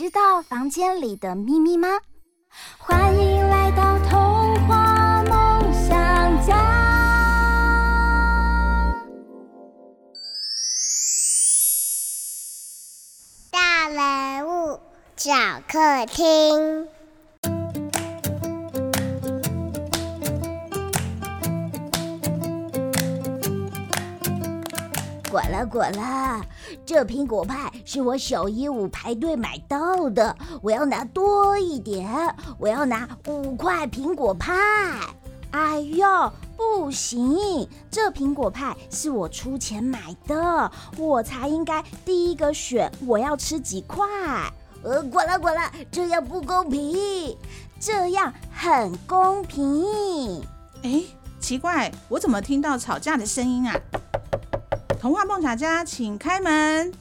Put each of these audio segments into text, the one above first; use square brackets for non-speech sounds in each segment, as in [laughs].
知道房间里的秘密吗？欢迎来到童话梦想家。大人物小客厅。滚了滚了，这苹果派是我小鹦鹉排队买到的，我要拿多一点，我要拿五块苹果派。哎呦，不行，这苹果派是我出钱买的，我才应该第一个选，我要吃几块。呃，滚了滚了，这样不公平，这样很公平。哎，奇怪，我怎么听到吵架的声音啊？童话梦想家，请开门。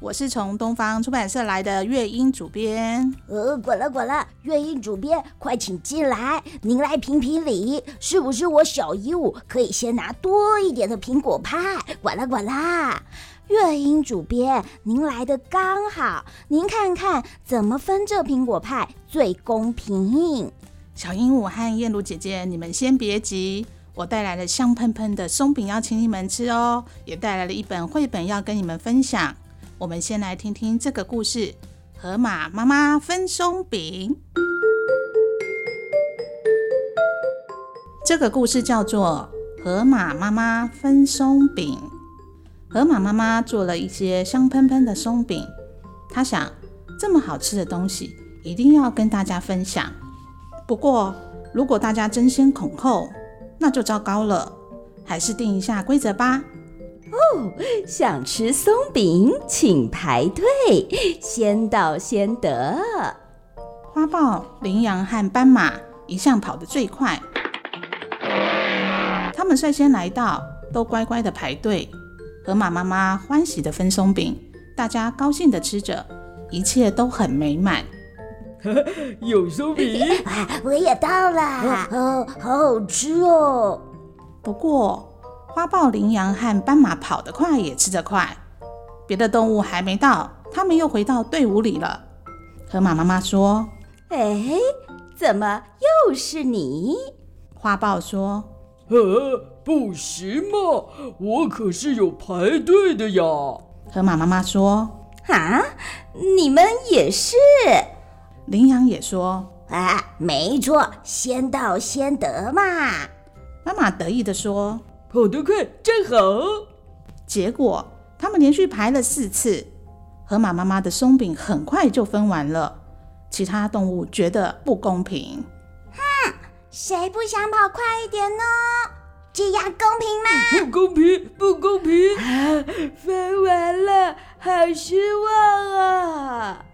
我是从东方出版社来的月英主编。呃，滚了滚了，月英主编，快请进来。您来评评理，是不是我小鹦鹉可以先拿多一点的苹果派？滚了滚了，月英主编，您来的刚好，您看看怎么分这苹果派最公平？小鹦鹉和燕如姐姐，你们先别急，我带来了香喷喷的松饼要请你们吃哦，也带来了一本绘本要跟你们分享。我们先来听听这个故事，《河马妈妈分松饼》。这个故事叫做《河马妈妈分松饼》。河马妈妈做了一些香喷喷的松饼，她想，这么好吃的东西，一定要跟大家分享。不过，如果大家争先恐后，那就糟糕了。还是定一下规则吧。哦，想吃松饼，请排队，先到先得。花豹、羚羊和斑马一向跑得最快，他们率先来到，都乖乖的排队。河马妈妈欢喜的分松饼，大家高兴的吃着，一切都很美满。[laughs] 有松饼，[laughs] 我也到了，哦，好好吃哦。不过，花豹、羚羊和斑马跑得快，也吃得快。别的动物还没到，他们又回到队伍里了。河马妈妈说：“哎，怎么又是你？”花豹说：“呃，不行嘛，我可是有排队的呀。”河马妈妈说：“啊，你们也是？”羚羊也说：“啊，没错，先到先得嘛。”妈妈得意地说：“跑得快，真好。”结果他们连续排了四次，河马妈妈的松饼很快就分完了。其他动物觉得不公平。哼，谁不想跑快一点呢？这样公平吗？不公平，不公平！啊，分完了，好失望啊！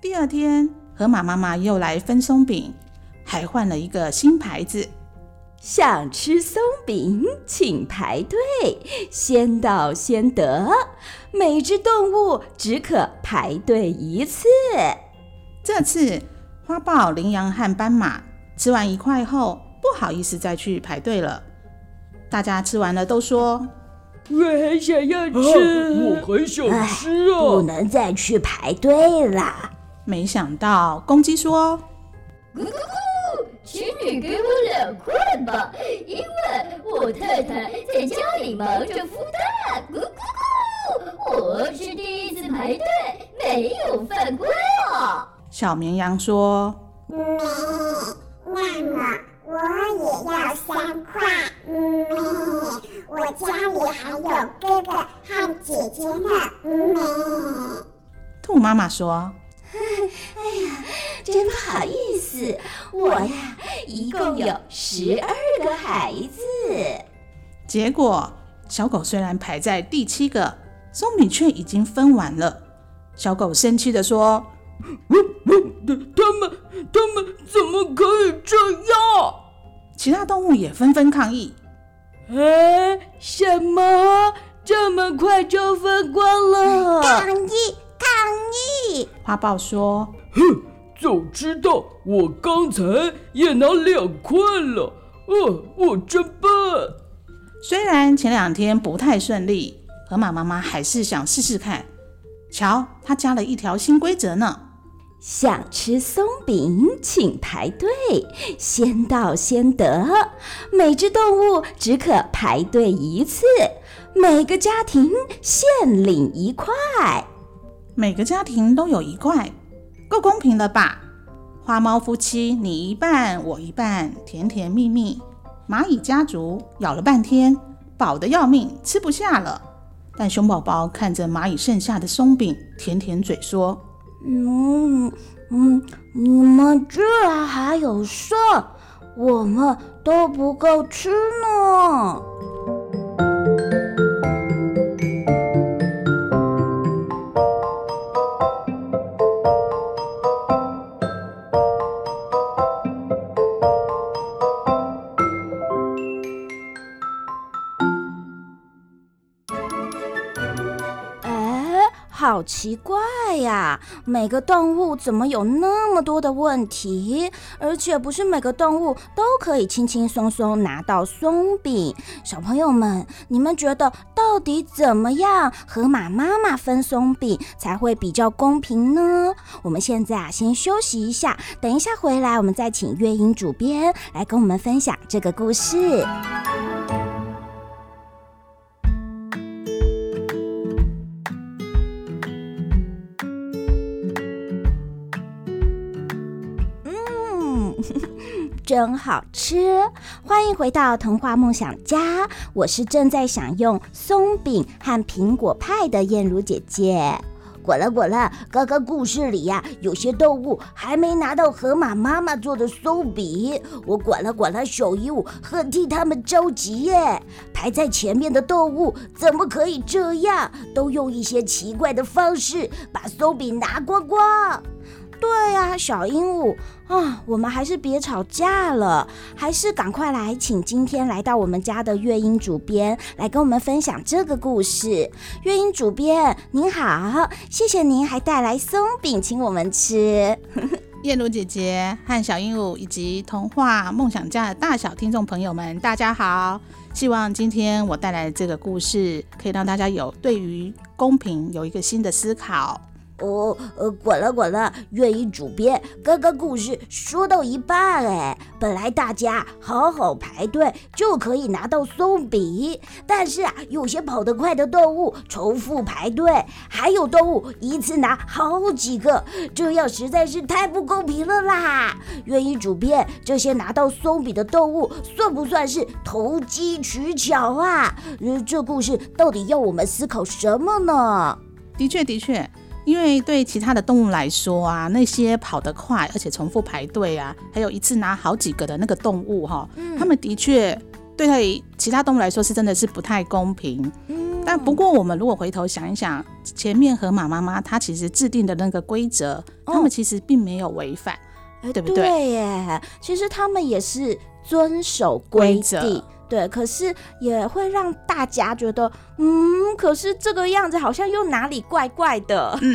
第二天。河马妈妈又来分松饼，还换了一个新牌子。想吃松饼，请排队，先到先得。每只动物只可排队一次。这次花豹、羚羊和斑马吃完一块后，不好意思再去排队了。大家吃完了都说：“我很想要吃，啊、我很想吃啊！不能再去排队了。”没想到公鸡说：“咕咕咕，请你给我两块吧，因为我太太在家里忙着孵蛋。咕咕咕，我是第一次排队，没有犯规啊。”小绵羊说：“咩，那么我也要三块。嗯，我家里还有哥哥和姐姐呢。嗯。”兔妈妈说。哎呀，真不好意思，我呀一共有十二个孩子。结果小狗虽然排在第七个，松饼却已经分完了。小狗生气的说：“他们他们怎么可以这样？”其他动物也纷纷抗议：“哎，什么？这么快就分光了？抗议！抗议！”花豹说：“哼，早知道我刚才也拿两块了。哦，我真笨。”虽然前两天不太顺利，河马妈妈还是想试试看。瞧，她加了一条新规则呢。想吃松饼，请排队，先到先得。每只动物只可排队一次，每个家庭限领一块。每个家庭都有一块，够公平了吧？花猫夫妻你一半，我一半，甜甜蜜蜜。蚂蚁家族咬了半天，饱得要命，吃不下了。但熊宝宝看着蚂蚁剩下的松饼，舔舔嘴说。嗯嗯，你们居然还有剩，我们都不够吃呢。好奇怪呀！每个动物怎么有那么多的问题？而且不是每个动物都可以轻轻松松拿到松饼。小朋友们，你们觉得到底怎么样？河马妈妈分松饼才会比较公平呢？我们现在啊，先休息一下，等一下回来，我们再请月英主编来跟我们分享这个故事。真好吃！欢迎回到童话梦想家，我是正在享用松饼和苹果派的燕如姐姐。滚了滚了，刚刚故事里呀、有些动物还没拿到河马妈妈做的松饼，我滚了滚了，小鹦鹉很替他们着急耶。排在前面的动物怎么可以这样？都用一些奇怪的方式把松饼拿光光。对呀、啊，小鹦鹉啊，我们还是别吵架了，还是赶快来请今天来到我们家的月英主编来跟我们分享这个故事。月英主编您好，谢谢您还带来松饼请我们吃。[laughs] 燕如姐姐和小鹦鹉以及童话梦想家的大小听众朋友们，大家好！希望今天我带来的这个故事可以让大家有对于公平有一个新的思考。哦，呃，滚了滚了，愿意主编，刚刚故事说到一半，哎，本来大家好好排队就可以拿到松饼，但是啊，有些跑得快的动物重复排队，还有动物一次拿好几个，这样实在是太不公平了啦！愿意主编，这些拿到松饼的动物算不算是投机取巧啊？呃，这故事到底要我们思考什么呢？的确，的确。因为对其他的动物来说啊，那些跑得快而且重复排队啊，还有一次拿好几个的那个动物哈，他们的确对其他动物来说是真的是不太公平。但不过我们如果回头想一想，前面河马妈妈她其实制定的那个规则，他们其实并没有违反，对不对？对耶，其实他们也是遵守规则。对，可是也会让大家觉得，嗯，可是这个样子好像又哪里怪怪的。嗯，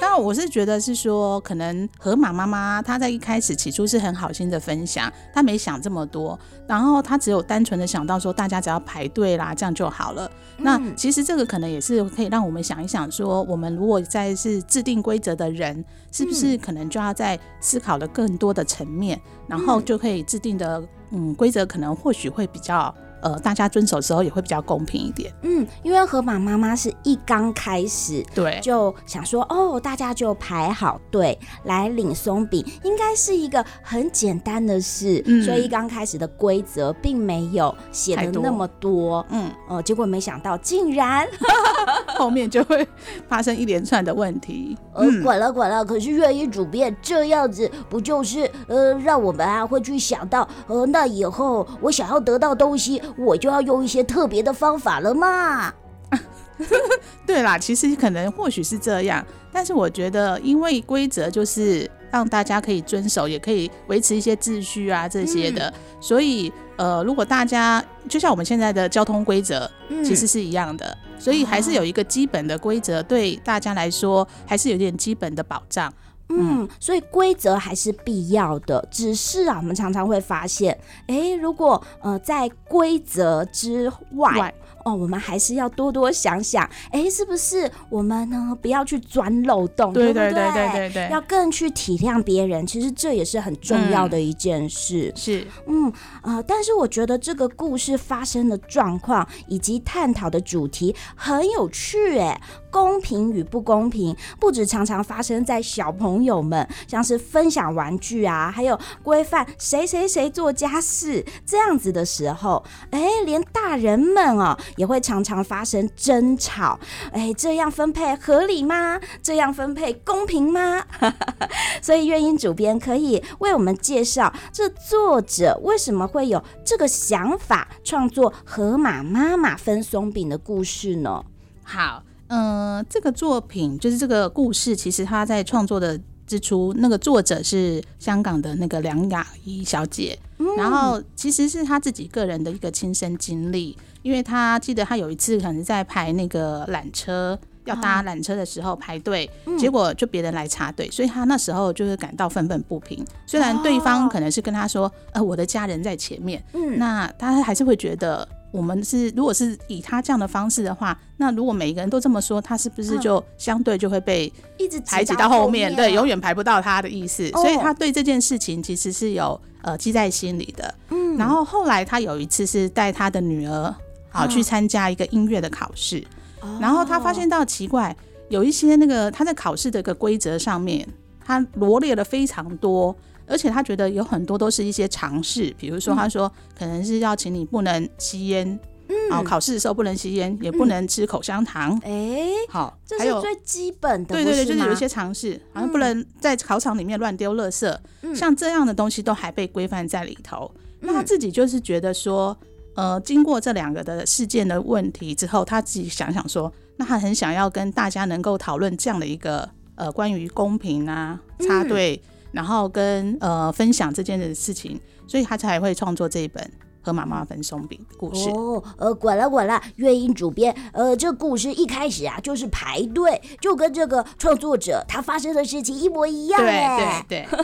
当然我是觉得是说，可能河马妈妈她在一开始起初是很好心的分享，她没想这么多，然后她只有单纯的想到说，大家只要排队啦，这样就好了。嗯。那其实这个可能也是可以让我们想一想，说我们如果在是制定规则的人，是不是可能就要在思考的更多的层面，然后就可以制定的。嗯，规则可能或许会比较呃大家遵守的时候也会比较公平一点。嗯，因为河马妈妈是一刚开始对就想说哦，大家就排好队来领松饼，应该是一个很简单的事，嗯、所以一刚开始的规则并没有写的那么多。嗯，哦、呃，结果没想到竟然 [laughs] 后面就会发生一连串的问题。[laughs] 呃，管了管了，可是月影主编这样子不就是呃让我们啊会去想到呃那以后我想要得到东西，我就要用一些特别的方法了嘛？[laughs] 对啦，其实可能或许是这样，但是我觉得因为规则就是让大家可以遵守，也可以维持一些秩序啊这些的，嗯、所以呃如果大家就像我们现在的交通规则，其实是一样的。嗯所以还是有一个基本的规则，对大家来说还是有点基本的保障。嗯，所以规则还是必要的。只是啊，我们常常会发现，诶，如果呃在规则之外。外哦，我们还是要多多想想，哎，是不是我们呢？不要去钻漏洞，对对对对对对对，要更去体谅别人。其实这也是很重要的一件事。嗯、是，嗯啊、呃，但是我觉得这个故事发生的状况以及探讨的主题很有趣，哎。公平与不公平，不止常常发生在小朋友们，像是分享玩具啊，还有规范谁谁谁做家事这样子的时候，哎，连大人们哦，也会常常发生争吵。哎，这样分配合理吗？这样分配公平吗？[laughs] 所以，月影主编可以为我们介绍这作者为什么会有这个想法，创作《河马妈妈分松饼》的故事呢？好。嗯、这个作品就是这个故事，其实他在创作的之初，那个作者是香港的那个梁雅怡小姐，嗯、然后其实是她自己个人的一个亲身经历，因为她记得她有一次可能在排那个缆车，要搭缆车的时候排队，啊、结果就别人来插队，所以她那时候就是感到愤愤不平。虽然对方可能是跟她说，呃，我的家人在前面，嗯，那她还是会觉得。我们是，如果是以他这样的方式的话，那如果每一个人都这么说，他是不是就相对就会被一直排挤到后面？后面对，永远排不到他的意思。哦、所以他对这件事情其实是有呃记在心里的。嗯，然后后来他有一次是带他的女儿好去参加一个音乐的考试，哦、然后他发现到奇怪，有一些那个他在考试的一个规则上面，他罗列了非常多。而且他觉得有很多都是一些常识，比如说他说可能是要请你不能吸烟，嗯，然后考试的时候不能吸烟，也不能吃口香糖，哎，好，这是最基本的，对对对，就是有一些常识，好像不能在考场里面乱丢垃圾，像这样的东西都还被规范在里头。那他自己就是觉得说，呃，经过这两个的事件的问题之后，他自己想想说，那他很想要跟大家能够讨论这样的一个呃关于公平啊插队。然后跟呃分享这件事情，所以他才会创作这一本《河马妈妈分松饼》的故事。哦，呃，管了管了，月音主编，呃，这故事一开始啊就是排队，就跟这个创作者他发生的事情一模一样。对对对，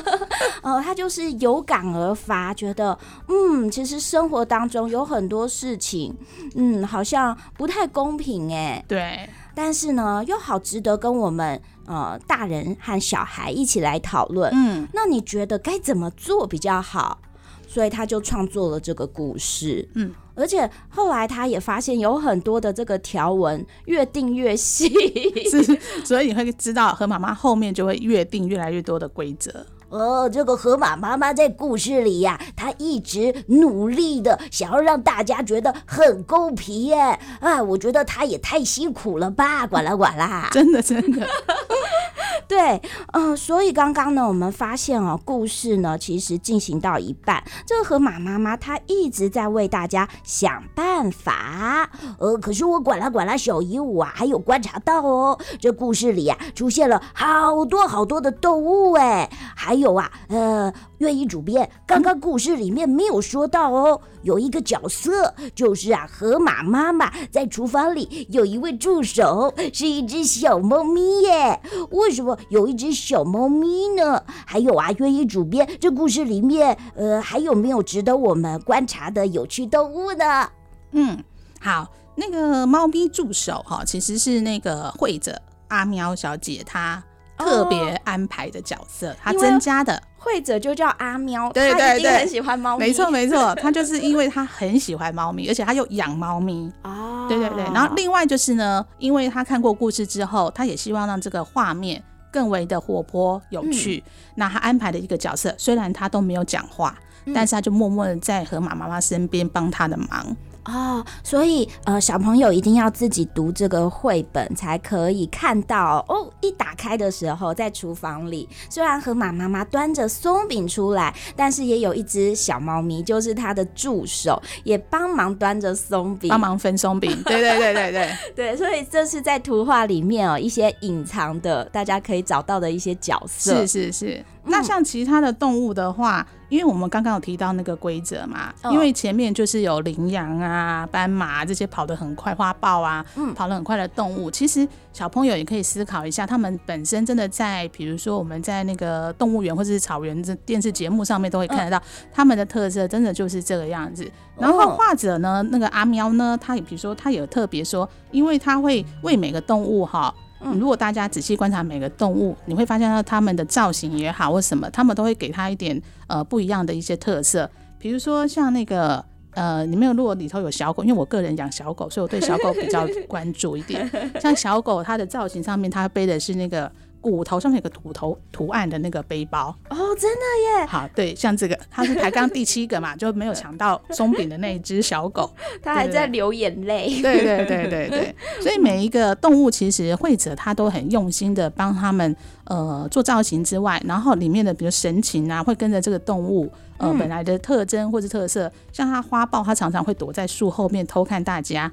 呃，[laughs] 他就是有感而发，觉得嗯，其实生活当中有很多事情，嗯，好像不太公平哎。对。但是呢，又好值得跟我们呃大人和小孩一起来讨论。嗯，那你觉得该怎么做比较好？所以他就创作了这个故事。嗯，而且后来他也发现有很多的这个条文越定越细，[laughs] 是，所以你会知道和妈妈后面就会越定越来越多的规则。哦，这个河马妈妈在故事里呀、啊，她一直努力的想要让大家觉得很公平耶。啊，我觉得她也太辛苦了吧！管啦管啦，[laughs] 真的真的。[laughs] 对，嗯、呃，所以刚刚呢，我们发现哦，故事呢其实进行到一半，这个河马妈妈她一直在为大家想办法。呃，可是我管啦管啦，小姨我啊，还有观察到哦，这故事里啊出现了好多好多的动物哎，还。有啊，呃，月影主编，刚刚故事里面没有说到哦，有一个角色就是啊，河马妈妈在厨房里有一位助手，是一只小猫咪耶。为什么有一只小猫咪呢？还有啊，月影主编，这故事里面，呃，还有没有值得我们观察的有趣动物呢？嗯，好，那个猫咪助手哈，其实是那个绘者阿喵小姐她。特别安排的角色，他增加的。会者就叫阿喵，对对对，很喜欢猫咪。没错没错，[laughs] 他就是因为他很喜欢猫咪，而且他又养猫咪。哦，对对对。然后另外就是呢，因为他看过故事之后，他也希望让这个画面更为的活泼有趣。嗯、那他安排的一个角色，虽然他都没有讲话，嗯、但是他就默默的在河马妈妈身边帮他的忙。哦，所以呃，小朋友一定要自己读这个绘本，才可以看到哦。一打开的时候，在厨房里，虽然河马妈妈端着松饼出来，但是也有一只小猫咪，就是它的助手，也帮忙端着松饼，帮忙分松饼。[laughs] 对对对对对对，所以这是在图画里面哦，一些隐藏的，大家可以找到的一些角色。是是是。那像其他的动物的话，因为我们刚刚有提到那个规则嘛，因为前面就是有羚羊啊、斑马这些跑得很快、花豹啊，嗯，跑得很快的动物。其实小朋友也可以思考一下，他们本身真的在，比如说我们在那个动物园或者是草原这电视节目上面都会看得到，他们的特色真的就是这个样子。然后画者呢，那个阿喵呢，他也比如说他有特别说，因为他会为每个动物哈。如果大家仔细观察每个动物，你会发现到它们的造型也好或什么，它们都会给它一点呃不一样的一些特色。比如说像那个呃，你没有如果里头有小狗，因为我个人养小狗，所以我对小狗比较关注一点。[laughs] 像小狗它的造型上面，它背的是那个。骨头上面有个骨头图案的那个背包哦，真的耶！好，对，像这个，它是排刚第七个嘛，就没有抢到松饼的那一只小狗，[laughs] 它还在流眼泪。对对对对对，[laughs] 所以每一个动物其实会者他都很用心的帮他们呃做造型之外，然后里面的比如神情啊，会跟着这个动物呃本来的特征或者特色，像它花豹，它常常会躲在树后面偷看大家。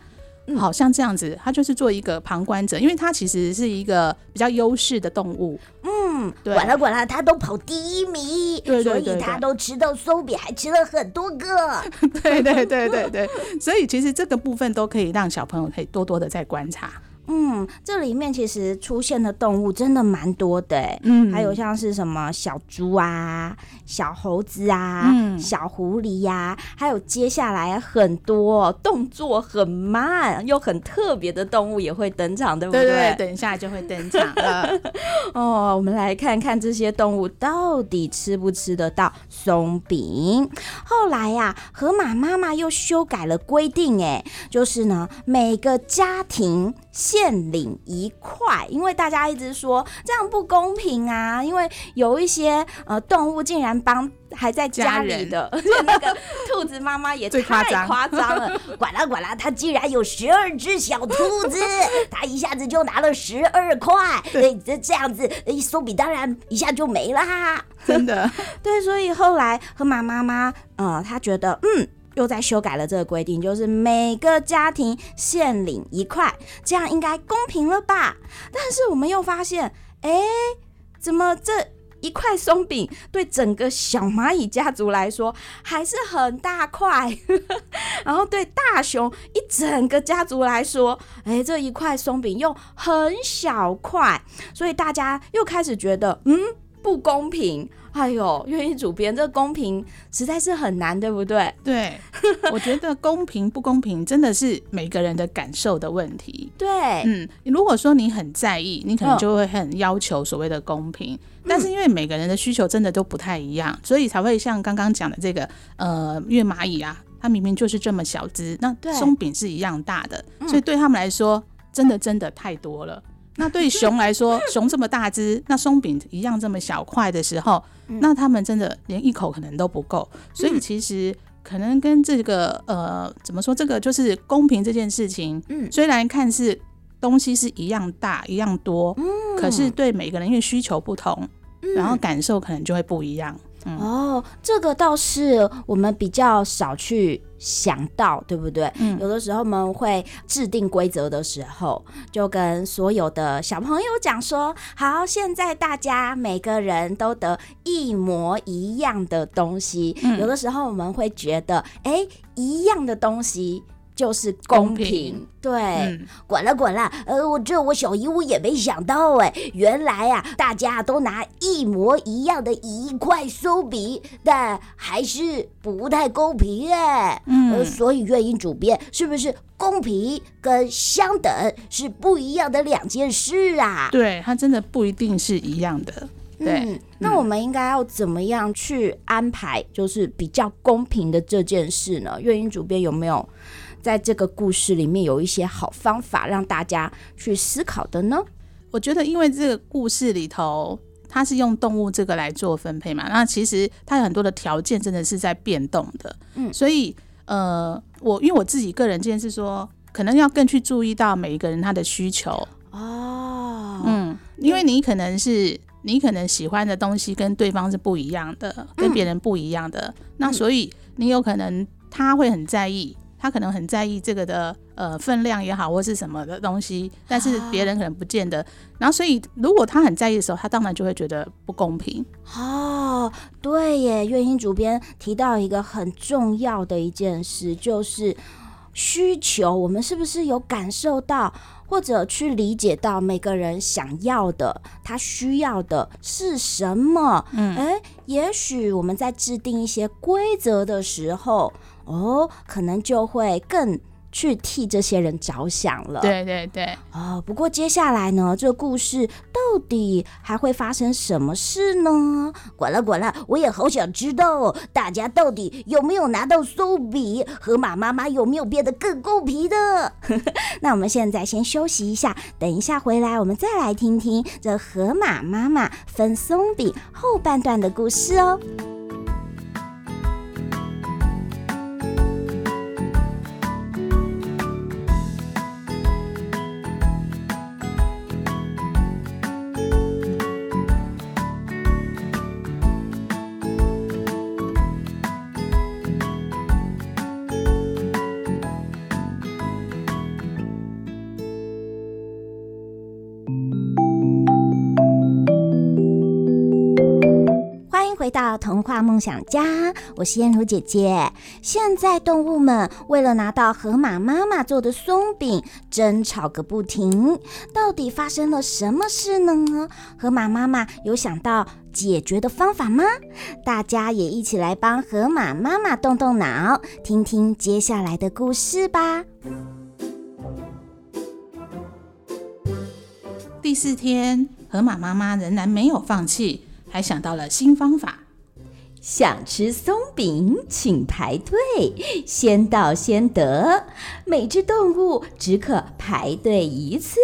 好像这样子，他就是做一个旁观者，因为他其实是一个比较优势的动物。嗯，对，管了管了，他都跑第一名，对对对对，所以他都吃到松饼，还吃了很多个。[laughs] 对对对对对，所以其实这个部分都可以让小朋友可以多多的在观察。嗯，这里面其实出现的动物真的蛮多的，嗯，还有像是什么小猪啊、小猴子啊、嗯、小狐狸呀、啊，还有接下来很多动作很慢又很特别的动物也会登场，对不对？对对，等一下就会登场了。[laughs] 哦，我们来看看这些动物到底吃不吃得到松饼。后来呀、啊，河马妈妈又修改了规定，哎，就是呢，每个家庭。限领一块，因为大家一直说这样不公平啊！因为有一些呃动物竟然帮还在家里的，而且 [laughs] 那个兔子妈妈也太夸张了。[laughs] 管啦管啦，他竟然有十二只小兔子，他一下子就拿了十二块，对，这这样子，松饼当然一下就没啦。真的，对，所以后来河马妈妈呃，她觉得嗯。又在修改了这个规定，就是每个家庭限领一块，这样应该公平了吧？但是我们又发现，哎、怎么这一块松饼对整个小蚂蚁家族来说还是很大块，[laughs] 然后对大熊一整个家族来说，哎、这一块松饼又很小块，所以大家又开始觉得，嗯，不公平。哎呦，愿意主编，这公平实在是很难，对不对？对，我觉得公平不公平真的是每个人的感受的问题。[laughs] 对，嗯，如果说你很在意，你可能就会很要求所谓的公平。哦、但是因为每个人的需求真的都不太一样，所以才会像刚刚讲的这个，呃，因为蚂蚁啊，它明明就是这么小只，那松饼是一样大的，所以对他们来说，真的真的太多了。那对熊来说，[laughs] 熊这么大只，那松饼一样这么小块的时候，那他们真的连一口可能都不够。所以其实可能跟这个呃，怎么说？这个就是公平这件事情。嗯，虽然看似东西是一样大、一样多，可是对每个人因为需求不同，然后感受可能就会不一样。嗯、哦，这个倒是我们比较少去想到，对不对？嗯，有的时候我们会制定规则的时候，就跟所有的小朋友讲说：“好，现在大家每个人都得一模一样的东西。”嗯，有的时候我们会觉得，哎，一样的东西。就是公平。公平对，嗯，管了管了，呃，我这我小姨我也没想到哎，原来啊，大家都拿一模一样的一块酥皮，但还是不太公平哎。嗯呃，所以月影主编是不是公平跟相等是不一样的两件事啊？对，它真的不一定是一样的。对，嗯，那我们应该要怎么样去安排，就是比较公平的这件事呢？月影主编有没有在这个故事里面有一些好方法让大家去思考的呢？我觉得因为这个故事里头，它是用动物这个来做分配嘛，那其实它有很多的条件真的是在变动的，嗯，所以呃，我因为我自己个人建议是说，可能要更去注意到每一个人他的需求哦，嗯，因为你可能是。你可能喜欢的东西跟对方是不一样的，跟别人不一样的，嗯、那所以你有可能他会很在意，他可能很在意这个的呃分量也好，或是什么的东西，但是别人可能不见得。啊、然后所以如果他很在意的时候，他当然就会觉得不公平。哦，对耶，月英主编提到一个很重要的一件事，就是需求，我们是不是有感受到？或者去理解到每个人想要的，他需要的是什么？嗯，诶，也许我们在制定一些规则的时候，哦，可能就会更。去替这些人着想了，对对对，哦。不过接下来呢，这个故事到底还会发生什么事呢？管了管了，我也好想知道，大家到底有没有拿到松饼？河马妈妈有没有变得更够皮的？[laughs] 那我们现在先休息一下，等一下回来，我们再来听听这河马妈妈分松饼后半段的故事哦。到童话梦想家，我是燕如姐姐。现在动物们为了拿到河马妈妈做的松饼，争吵个不停。到底发生了什么事呢？河马妈妈有想到解决的方法吗？大家也一起来帮河马妈妈动动脑，听听接下来的故事吧。第四天，河马妈妈仍然没有放弃。还想到了新方法，想吃松饼请排队，先到先得。每只动物只可排队一次，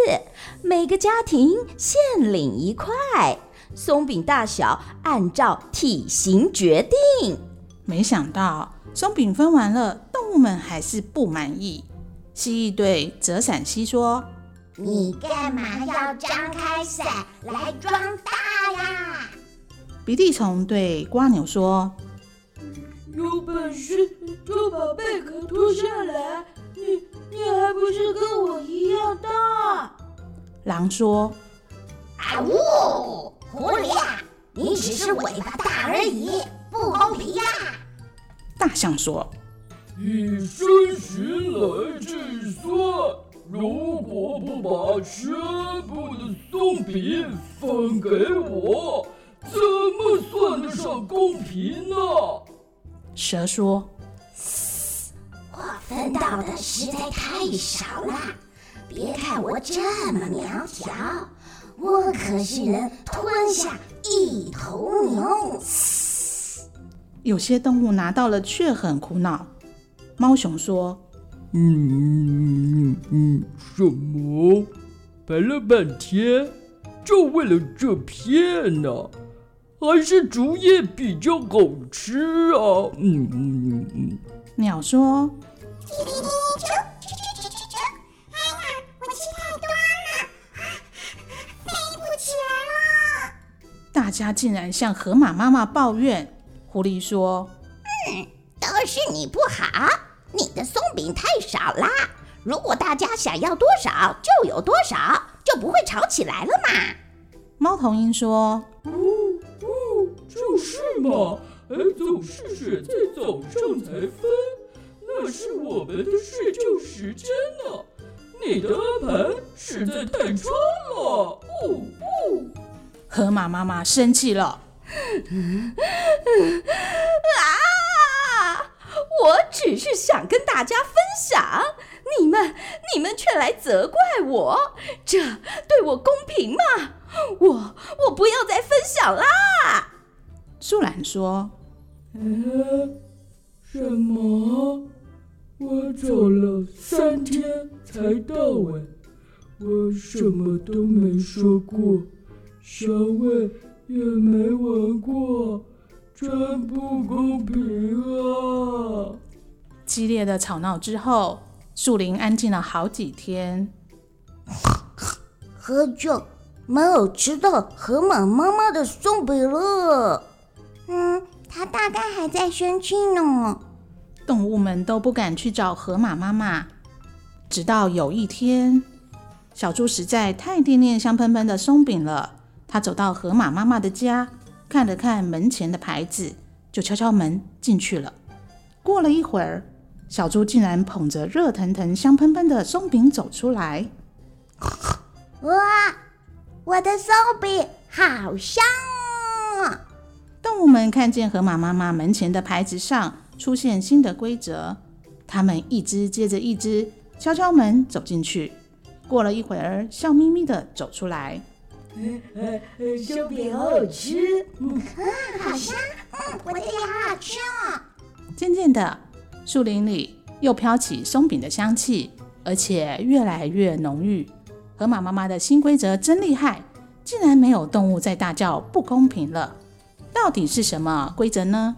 每个家庭限领一块。松饼大小按照体型决定。没想到松饼分完了，动物们还是不满意。蜥蜴对泽伞蜥说：“你干嘛要张开伞来装大呀？”鼻涕虫对瓜牛说：“有本事就把贝壳脱下来！你你还不是跟我一样大？”狼说：“啊呜，狐狸啊，你只是尾巴大而已，不公平呀！”大象说：“以身寻来计算，如果不把全部的松饼分给我。”怎么算得上公平呢？蛇说：“我分到的实在太少了。别看我这么苗条，我可是能吞下一头牛。”有些动物拿到了却很苦恼。猫熊说：“嗯嗯嗯，什么？摆了半天，就为了这片呢、啊？”还是竹叶比较好吃啊！嗯嗯嗯嗯。鸟说：“叽叽叽，啾啾啾啾啾啾！哎呀，我吃太多了，飞不起来了。”大家竟然向河马妈妈抱怨。狐狸说：“嗯，都是你不好，你的松饼太少啦。如果大家想要多少就有多少，就不会吵起来了嘛。”猫头鹰说。就是嘛，哎，总是选在早上才分，那是我们的睡觉时间呢、你的安排实在太差了。哦不，河马妈妈生气了。啊！我只是想跟大家分享，你们你们却来责怪我，这对我公平吗？我我不要再分享啦！树懒说：“嗯，什么？我走了三天才到哎，我什么都没说过，小伟也没闻过，真不公平啊！”激烈的吵闹之后，树林安静了好几天。喝酒没有吃到河马妈妈的松饼了。嗯，它大概还在生气呢。动物们都不敢去找河马妈妈，直到有一天，小猪实在太惦念香喷喷的松饼了。他走到河马妈妈的家，看了看门前的牌子，就敲敲门进去了。过了一会儿，小猪竟然捧着热腾腾、香喷喷的松饼走出来。哇，我的松饼好香啊！动物们看见河马妈妈门前的牌子上出现新的规则，它们一只接着一只敲敲门走进去。过了一会儿，笑眯眯的走出来。松饼好好吃，嗯，好香，嗯，我的也好好吃哦。渐渐的，树林里又飘起松饼的香气，而且越来越浓郁。河马妈妈的新规则真厉害，竟然没有动物在大叫不公平了。到底是什么规则呢？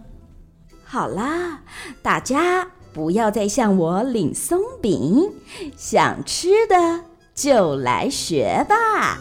好啦，大家不要再向我领松饼，想吃的就来学吧。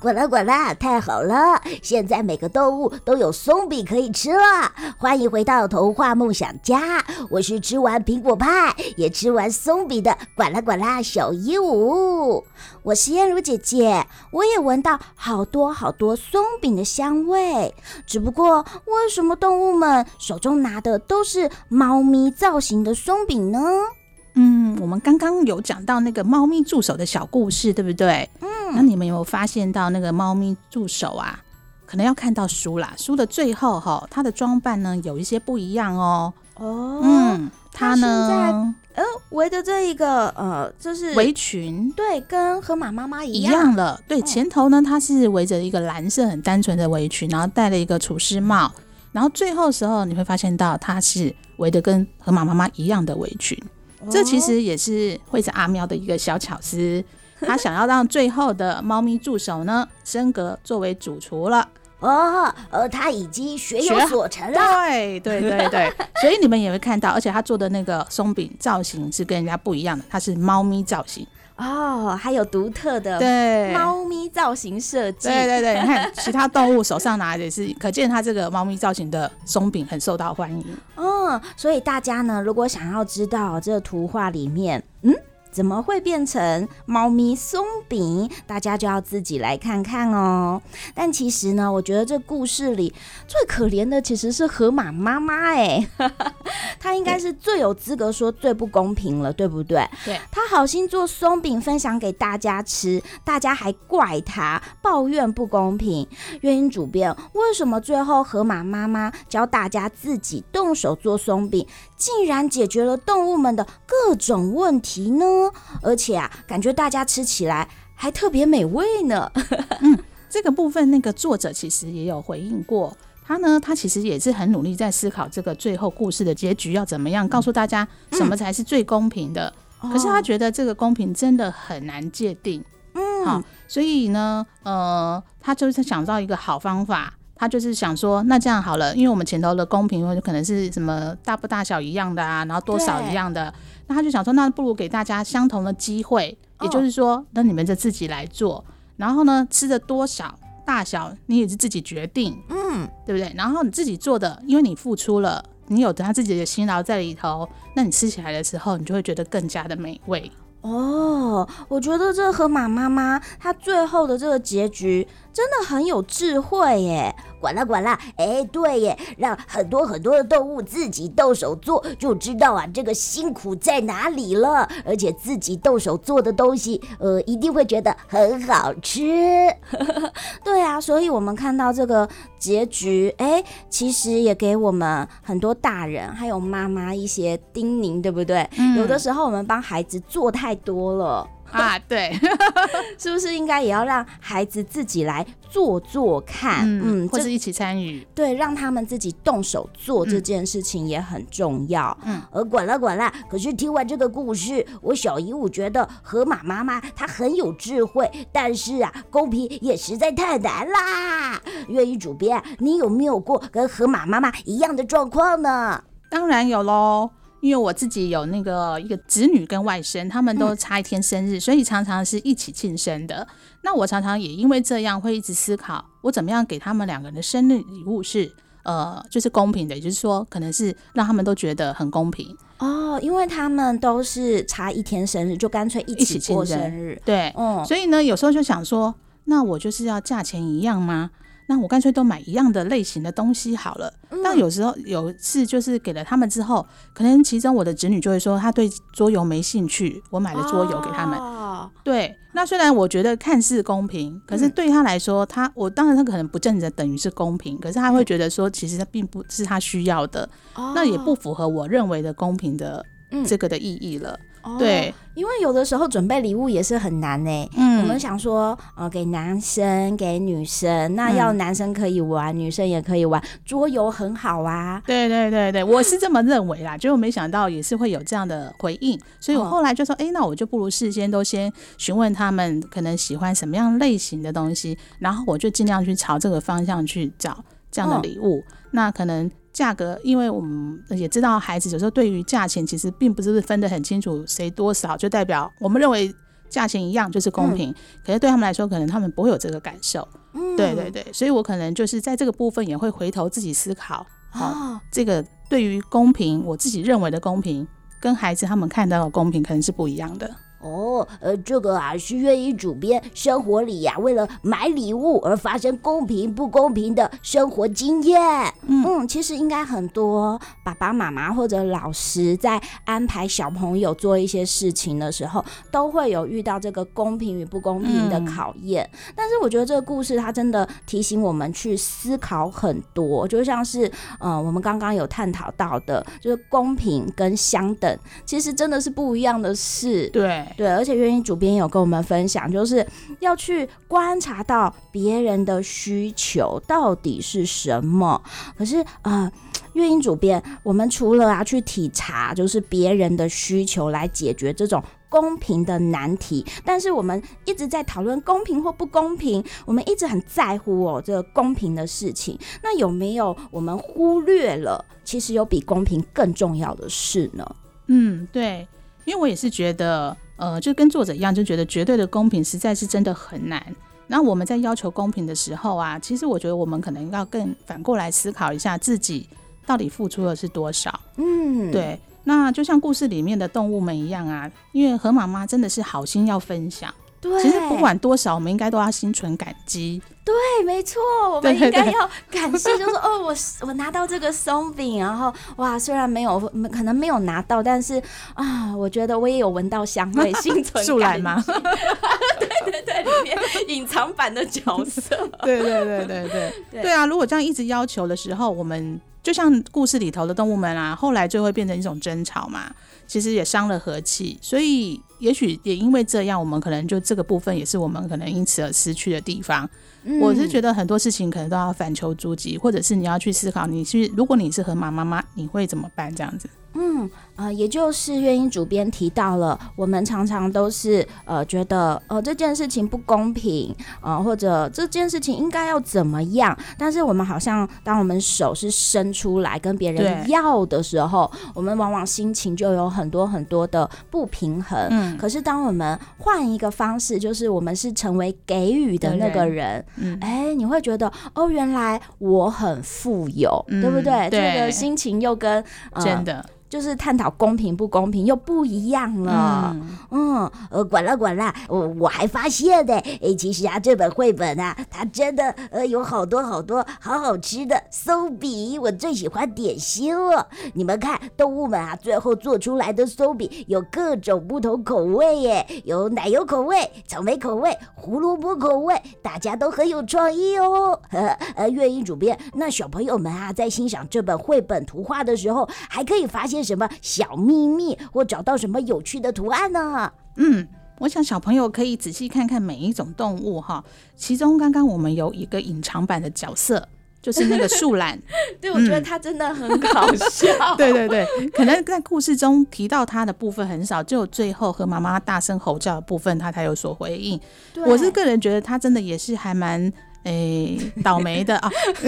呱 [laughs] 啦滚啦，太好了！现在每个动物都有松饼可以吃了。欢迎回到童话梦想家，我是吃完苹果派也吃完松饼的呱啦呱啦小鹦鹉。我是燕如姐姐，我也闻到好多好多松饼的香味。只不过，为什么动物们手中拿的都是猫咪造型的松饼呢？嗯，我们刚刚有讲到那个猫咪助手的小故事，对不对？嗯，那你们有没有发现到那个猫咪助手啊？可能要看到书啦，书的最后哈，它的装扮呢有一些不一样哦。哦，嗯，它呢，呃，围着这一个呃，就是围裙，对，跟河马妈妈一样，一样了。对，前头呢，它是围着一个蓝色很单纯的围裙，然后戴了一个厨师帽，然后最后的时候你会发现到它是围的跟河马妈妈一样的围裙。这其实也是会是阿喵的一个小巧思，[laughs] 他想要让最后的猫咪助手呢升格作为主厨了。哦，呃，他已经学有所成了。对对对对，[laughs] 所以你们也会看到，而且他做的那个松饼造型是跟人家不一样的，它是猫咪造型。哦，还有独特的对猫咪造型设计。对对对，你看其他动物手上拿的也是，可见它这个猫咪造型的松饼很受到欢迎。嗯，[laughs] 所以大家呢，如果想要知道这个图画里面，嗯。怎么会变成猫咪松饼？大家就要自己来看看哦。但其实呢，我觉得这故事里最可怜的其实是河马妈妈哎，[laughs] 她应该是最有资格说最不公平了，对不对？对，她好心做松饼分享给大家吃，大家还怪她抱怨不公平。月影主编，为什么最后河马妈妈教大家自己动手做松饼，竟然解决了动物们的各种问题呢？而且啊，感觉大家吃起来还特别美味呢。[laughs] 嗯，这个部分那个作者其实也有回应过，他呢，他其实也是很努力在思考这个最后故事的结局要怎么样，告诉大家什么才是最公平的。嗯、可是他觉得这个公平真的很难界定。嗯，好，所以呢，呃，他就是想到一个好方法，他就是想说，那这样好了，因为我们前头的公平，或者可能是什么大不大小一样的啊，然后多少一样的，那他就想说，那不如给大家相同的机会，也就是说，那你们就自己来做，然后呢，吃的多少大小你也是自己决定，嗯，对不对？然后你自己做的，因为你付出了，你有他自己的辛劳在里头，那你吃起来的时候，你就会觉得更加的美味。哦，我觉得这河马妈妈她最后的这个结局真的很有智慧耶！管啦管啦，哎，对耶，让很多很多的动物自己动手做，就知道啊这个辛苦在哪里了。而且自己动手做的东西，呃，一定会觉得很好吃。[laughs] 对啊，所以我们看到这个结局，哎，其实也给我们很多大人还有妈妈一些叮咛，对不对？嗯、有的时候我们帮孩子做太多了。[laughs] 啊，对，[laughs] 是不是应该也要让孩子自己来做做看？嗯，或者一起参与？对，让他们自己动手做这件事情也很重要。嗯，呃，管了管了。可是听完这个故事，我小姨我觉得河马妈妈她很有智慧，但是啊，公平也实在太难啦。月影主编，你有没有过跟河马妈妈一样的状况呢？当然有喽。因为我自己有那个一个侄女跟外甥，他们都差一天生日，嗯、所以常常是一起庆生的。那我常常也因为这样会一直思考，我怎么样给他们两个人的生日礼物是呃，就是公平的，也就是说，可能是让他们都觉得很公平哦。因为他们都是差一天生日，就干脆一起过生日。对，嗯，所以呢，有时候就想说，那我就是要价钱一样吗？那我干脆都买一样的类型的东西好了。嗯、但有时候有一次就是给了他们之后，可能其中我的侄女就会说他对桌游没兴趣，我买了桌游给他们。哦、对，那虽然我觉得看似公平，可是对他来说，他我当然他可能不正着等于是公平，可是他会觉得说其实他并不是他需要的，哦、那也不符合我认为的公平的这个的意义了。嗯、对。因为有的时候准备礼物也是很难呢。嗯，我们想说，呃，给男生给女生，那要男生可以玩，嗯、女生也可以玩，桌游很好啊。对对对对，我是这么认为啦。结果没想到也是会有这样的回应，所以我后来就说，哎、哦，那我就不如事先都先询问他们可能喜欢什么样类型的东西，然后我就尽量去朝这个方向去找这样的礼物。哦、那可能。价格，因为我们也知道，孩子有时候对于价钱其实并不是分得很清楚，谁多少就代表我们认为价钱一样就是公平。嗯、可是对他们来说，可能他们不会有这个感受。嗯、对对对，所以我可能就是在这个部分也会回头自己思考。哦，哦这个对于公平，我自己认为的公平，跟孩子他们看到的公平可能是不一样的。哦，呃，这个啊是月影主编生活里呀、啊，为了买礼物而发生公平不公平的生活经验。嗯，嗯，其实应该很多爸爸妈妈或者老师在安排小朋友做一些事情的时候，都会有遇到这个公平与不公平的考验。嗯、但是我觉得这个故事它真的提醒我们去思考很多，就像是呃我们刚刚有探讨到的，就是公平跟相等，其实真的是不一样的事。对。对，而且月影主编有跟我们分享，就是要去观察到别人的需求到底是什么。可是，呃，月影主编，我们除了啊去体察，就是别人的需求来解决这种公平的难题，但是我们一直在讨论公平或不公平，我们一直很在乎哦这个公平的事情。那有没有我们忽略了，其实有比公平更重要的事呢？嗯，对，因为我也是觉得。呃，就跟作者一样，就觉得绝对的公平实在是真的很难。那我们在要求公平的时候啊，其实我觉得我们可能要更反过来思考一下自己到底付出的是多少。嗯，对。那就像故事里面的动物们一样啊，因为河马妈真的是好心要分享。对，其实不管多少，我们应该都要心存感激。对，没错，我们应该要感谢，就是哦，我我拿到这个松饼，然后哇，虽然没有可能没有拿到，但是啊，我觉得我也有闻到香味，幸存 [laughs] 树懒吗？对对对，里面 [laughs] 隐藏版的角色。对对对对对 [laughs] 对，对啊！如果这样一直要求的时候，我们就像故事里头的动物们啊，后来就会变成一种争吵嘛。其实也伤了和气，所以也许也因为这样，我们可能就这个部分也是我们可能因此而失去的地方。嗯、我是觉得很多事情可能都要反求诸己，或者是你要去思考，你是如果你是河马妈妈，你会怎么办？这样子。嗯啊、呃，也就是月音主编提到了，我们常常都是呃觉得呃这件事情不公平啊、呃，或者这件事情应该要怎么样，但是我们好像当我们手是伸出来跟别人要的时候，我们往往心情就有很多很多的不平衡。嗯，可是当我们换一个方式，就是我们是成为给予的那个人，嗯，哎，你会觉得哦，原来我很富有，嗯、对不对？对，这个心情又跟、呃、真的。就是探讨公平不公平又不一样了，嗯，嗯，呃，管了管了，我我还发现呢，哎，其实啊，这本绘本啊，它真的呃有好多好多好好吃的松饼，我最喜欢点心了。你们看，动物们啊，最后做出来的松饼有各种不同口味耶，有奶油口味、草莓口味、胡萝卜口味，大家都很有创意哦。呃呃，月英主编，那小朋友们啊，在欣赏这本绘本图画的时候，还可以发现。什么小秘密，或找到什么有趣的图案呢？嗯，我想小朋友可以仔细看看每一种动物哈。其中刚刚我们有一个隐藏版的角色，就是那个树懒。[laughs] 对，我觉得他真的很搞笑。[laughs] 对对对，可能在故事中提到他的部分很少，只有最后和妈妈大声吼叫的部分，他才有所回应。我是个人觉得他真的也是还蛮。哎、欸，倒霉的啊！[laughs]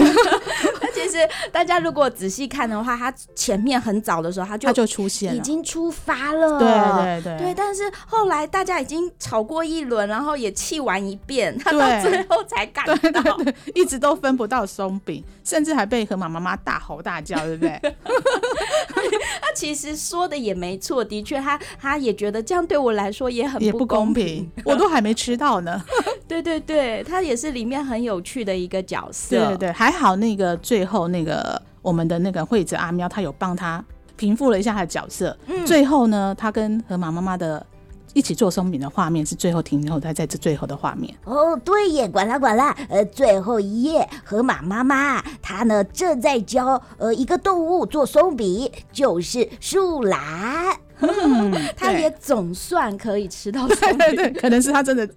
那其实大家如果仔细看的话，他前面很早的时候他就他就出现了，已经出发了。对对对对，但是后来大家已经吵过一轮，然后也气完一遍，他到最后才赶到，一直都分不到松饼，甚至还被河马妈妈大吼大叫，对不对？[laughs] 他其实说的也没错，的确，他他也觉得这样对我来说也很不公平，公平我都还没吃到呢。对 [laughs] 对对，他也是里面很有趣的一个角色。对对对，还好那个最后那个我们的那个惠子阿喵，他有帮他平复了一下他的角色。嗯、最后呢，他跟河马妈妈的一起做松饼的画面是最后停留在在这最后的画面。哦，对耶，管啦管啦，呃，最后一页，河马妈妈她呢正在教呃一个动物做松饼，就是树懒。嗯，[laughs] 他也总算可以吃到松饼，[laughs] 对对对，可能是他真的。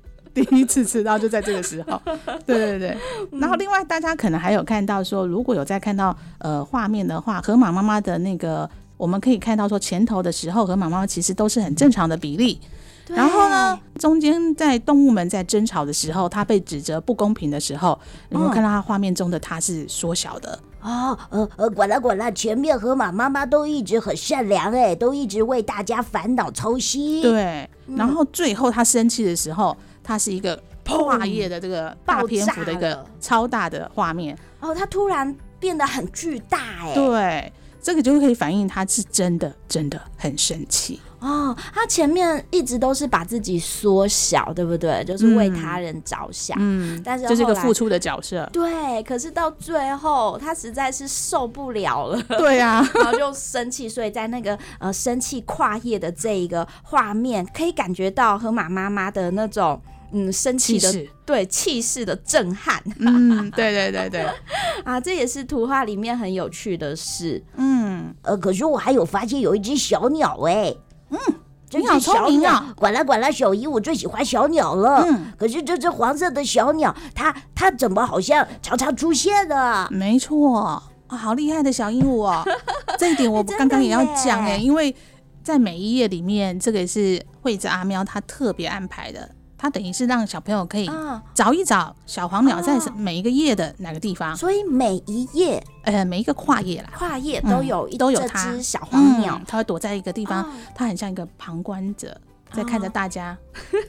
第一次吃到就在这个时候，[laughs] 对对对。然后另外大家可能还有看到说，如果有在看到呃画面的话，河马妈妈的那个，我们可以看到说前头的时候，河马妈妈其实都是很正常的比例。然后呢，中间在动物们在争吵的时候，它被指责不公平的时候，你们看到它画面中的它是缩小的。哦，呃呃，管了管了，前面河马妈妈都一直很善良，哎，都一直为大家烦恼操心。对，然后最后他生气的时候。他是一个跨页的这个大篇幅的一个超大的画面哦，他突然变得很巨大哎，对，这个就可以反映他是真的真的很生气。哦，他前面一直都是把自己缩小，对不对？就是为他人着想。嗯，但是就是一个付出的角色。对，可是到最后他实在是受不了了。对啊，然后就生气，所以在那个呃生气跨页的这一个画面，可以感觉到河马妈妈的那种嗯生气的对气势的震撼。嗯，对对对对。[laughs] 啊，这也是图画里面很有趣的事。嗯，呃，可是我还有发现有一只小鸟哎、欸。嗯，真好聪明啊！管啦管啦，小姨，我最喜欢小鸟了。嗯，可是这只黄色的小鸟，它它怎么好像常常出现呢？没错，啊，好厉害的小鹦鹉哦！[laughs] 这一点我刚刚也要讲哎，因为在每一页里面，这个也是惠子阿喵他特别安排的。它等于是让小朋友可以找一找小黄鸟在每一个页的哪个地方，所以每一页，呃，每一个跨页啦，跨页都有一都有只小黄鸟，它会躲在一个地方，它很像一个旁观者。在看着大家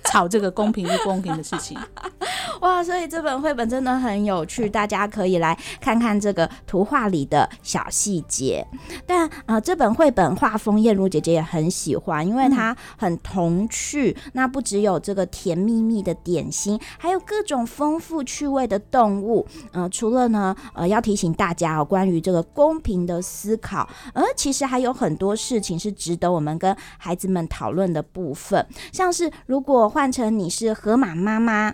吵这个公平不公平的事情，[laughs] 哇！所以这本绘本真的很有趣，大家可以来看看这个图画里的小细节。但啊、这本绘本画风燕如姐姐也很喜欢，因为它很童趣。那不只有这个甜蜜蜜的点心，还有各种丰富趣味的动物。嗯、呃，除了呢，呃，要提醒大家哦，关于这个公平的思考，而其实还有很多事情是值得我们跟孩子们讨论的部分。像是如果换成你是河马妈妈，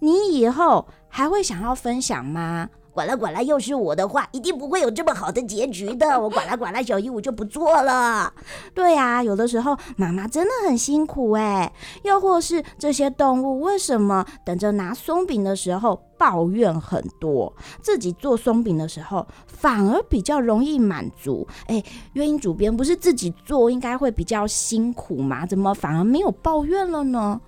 你以后还会想要分享吗？管了管了，又是我的话，一定不会有这么好的结局的。我管了管了，小鹦鹉就不做了。对呀、啊，有的时候妈妈真的很辛苦哎。又或是这些动物为什么等着拿松饼的时候抱怨很多，自己做松饼的时候反而比较容易满足？哎，月英主编不是自己做应该会比较辛苦吗？怎么反而没有抱怨了呢？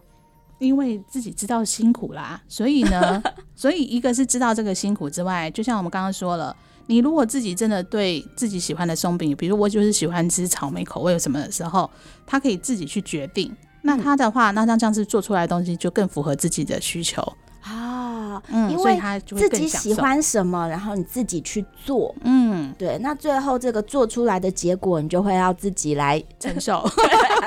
因为自己知道辛苦啦，所以呢，[laughs] 所以一个是知道这个辛苦之外，就像我们刚刚说了，你如果自己真的对自己喜欢的松饼，比如我就是喜欢吃草莓口味什么的时候，他可以自己去决定。那他的话，嗯、那这样子做出来的东西就更符合自己的需求啊，嗯，因为他自己喜欢什么，然后你自己去做，嗯，对，那最后这个做出来的结果，你就会要自己来承受。[laughs] [laughs]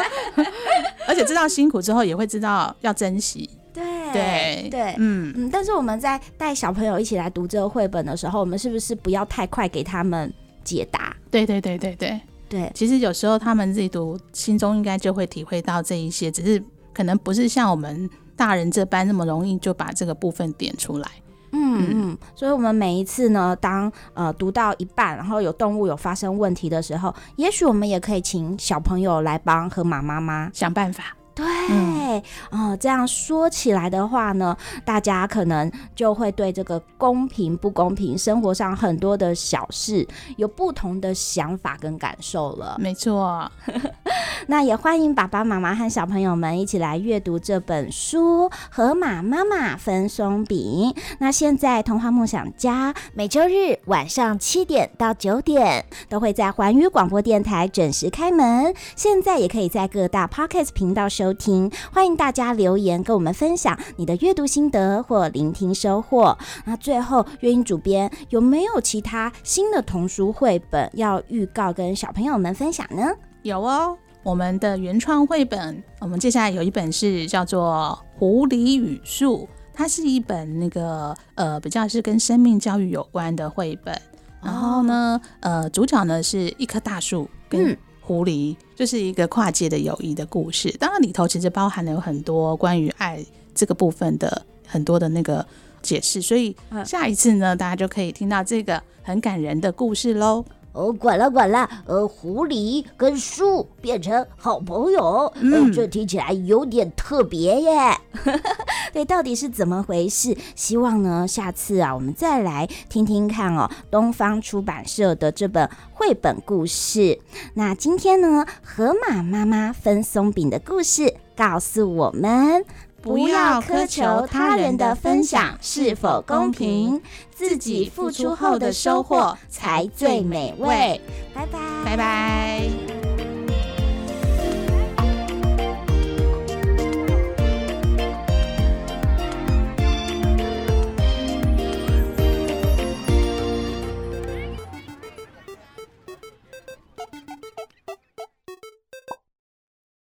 而且知道辛苦之后，也会知道要珍惜。对对对，嗯嗯。但是我们在带小朋友一起来读这个绘本的时候，我们是不是不要太快给他们解答？对对对对对对。其实有时候他们自己读，心中应该就会体会到这一些，只是可能不是像我们大人这般那么容易就把这个部分点出来。嗯嗯，所以，我们每一次呢，当呃读到一半，然后有动物有发生问题的时候，也许我们也可以请小朋友来帮河马妈妈想办法。对，嗯、呃，这样说起来的话呢，大家可能就会对这个公平不公平，生活上很多的小事有不同的想法跟感受了。没错，[laughs] 那也欢迎爸爸妈妈和小朋友们一起来阅读这本书《河马妈妈分松饼》。那现在童话梦想家每周日晚上七点到九点都会在环宇广播电台准时开门，现在也可以在各大 Pocket 频道收。收听，欢迎大家留言跟我们分享你的阅读心得或聆听收获。那最后，月英主编有没有其他新的童书绘本要预告跟小朋友们分享呢？有哦，我们的原创绘本，我们接下来有一本是叫做《狐狸与树》，它是一本那个呃比较是跟生命教育有关的绘本。然后呢，哦、呃，主角呢是一棵大树跟、嗯。狐狸就是一个跨界的友谊的故事，当然里头其实包含了有很多关于爱这个部分的很多的那个解释，所以下一次呢，大家就可以听到这个很感人的故事喽。哦，管了管了，呃，狐狸跟树变成好朋友，嗯，呃，这听起来有点特别耶。[laughs] 对，到底是怎么回事？希望呢，下次啊，我们再来听听看哦，东方出版社的这本绘本故事。那今天呢，河马妈妈分松饼的故事告诉我们。不要苛求他人的分享是否公平，自己付出后的收获才最美味。拜拜，拜拜。